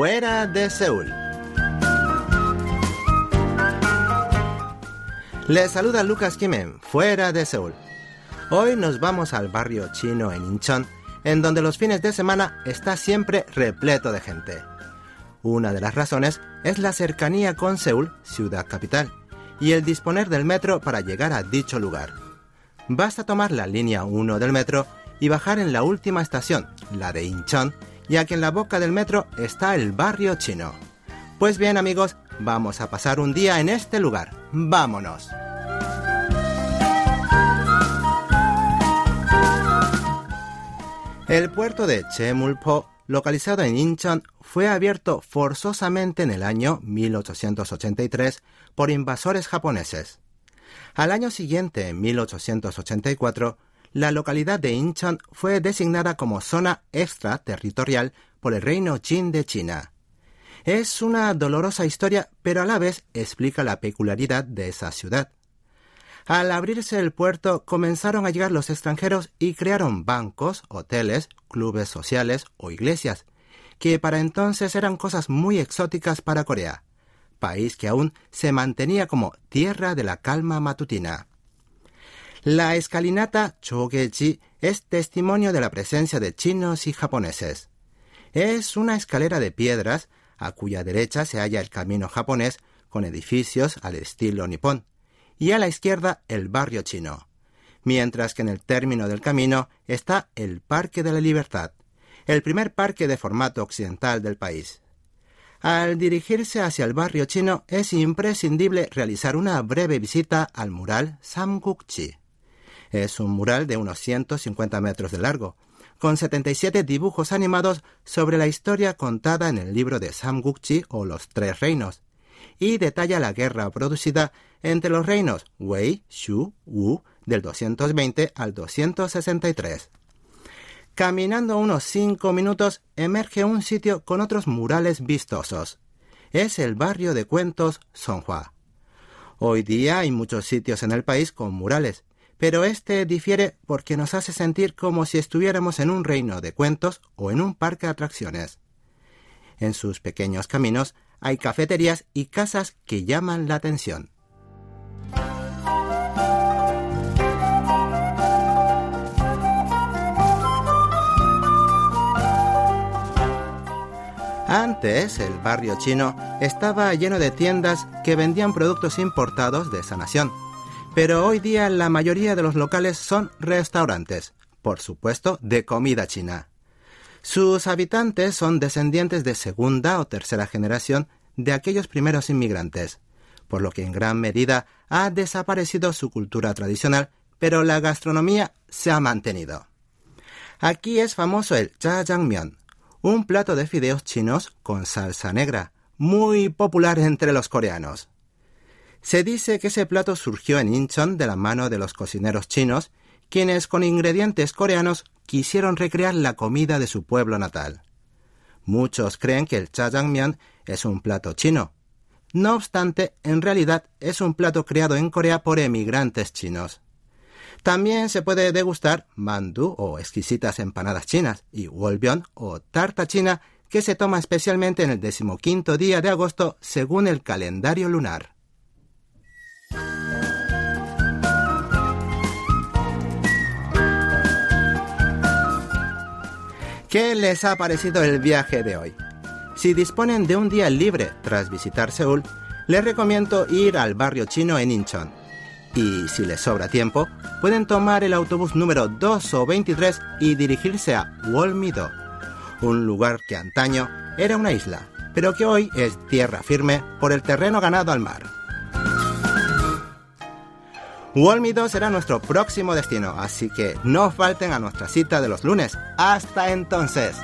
fuera de Seúl. Les saluda Lucas Kimen, fuera de Seúl. Hoy nos vamos al barrio chino en Incheon, en donde los fines de semana está siempre repleto de gente. Una de las razones es la cercanía con Seúl, ciudad capital, y el disponer del metro para llegar a dicho lugar. Basta tomar la línea 1 del metro y bajar en la última estación, la de Incheon, ya que en la boca del metro está el barrio chino. Pues bien amigos, vamos a pasar un día en este lugar. ¡Vámonos! El puerto de Chemulpo, localizado en Incheon, fue abierto forzosamente en el año 1883 por invasores japoneses. Al año siguiente, en 1884, la localidad de Incheon fue designada como zona extraterritorial por el reino Qin de China. Es una dolorosa historia, pero a la vez explica la peculiaridad de esa ciudad. Al abrirse el puerto comenzaron a llegar los extranjeros y crearon bancos, hoteles, clubes sociales o iglesias, que para entonces eran cosas muy exóticas para Corea, país que aún se mantenía como tierra de la calma matutina. La escalinata Chogeji es testimonio de la presencia de chinos y japoneses. Es una escalera de piedras a cuya derecha se halla el camino japonés con edificios al estilo nipón y a la izquierda el barrio chino, mientras que en el término del camino está el Parque de la Libertad, el primer parque de formato occidental del país. Al dirigirse hacia el barrio chino es imprescindible realizar una breve visita al mural Samgukji. Es un mural de unos 150 metros de largo, con 77 dibujos animados sobre la historia contada en el libro de Samgukji o Los Tres Reinos, y detalla la guerra producida entre los reinos Wei, Shu, Wu del 220 al 263. Caminando unos cinco minutos emerge un sitio con otros murales vistosos. Es el barrio de cuentos Songhua. Hoy día hay muchos sitios en el país con murales, pero este difiere porque nos hace sentir como si estuviéramos en un reino de cuentos o en un parque de atracciones. En sus pequeños caminos hay cafeterías y casas que llaman la atención. Antes, el barrio chino estaba lleno de tiendas que vendían productos importados de esa nación pero hoy día la mayoría de los locales son restaurantes, por supuesto, de comida china. Sus habitantes son descendientes de segunda o tercera generación de aquellos primeros inmigrantes, por lo que en gran medida ha desaparecido su cultura tradicional, pero la gastronomía se ha mantenido. Aquí es famoso el jajangmyeon, un plato de fideos chinos con salsa negra, muy popular entre los coreanos. Se dice que ese plato surgió en Incheon de la mano de los cocineros chinos, quienes con ingredientes coreanos quisieron recrear la comida de su pueblo natal. Muchos creen que el jajangmyeon es un plato chino. No obstante, en realidad es un plato creado en Corea por emigrantes chinos. También se puede degustar mandu o exquisitas empanadas chinas y wolbyeon o tarta china que se toma especialmente en el decimoquinto día de agosto según el calendario lunar. ¿Qué les ha parecido el viaje de hoy? Si disponen de un día libre tras visitar Seúl, les recomiendo ir al barrio chino en Incheon. Y si les sobra tiempo, pueden tomar el autobús número 2 o 23 y dirigirse a Wolmido, un lugar que antaño era una isla, pero que hoy es tierra firme por el terreno ganado al mar. Wolmido será nuestro próximo destino, así que no falten a nuestra cita de los lunes. Hasta entonces.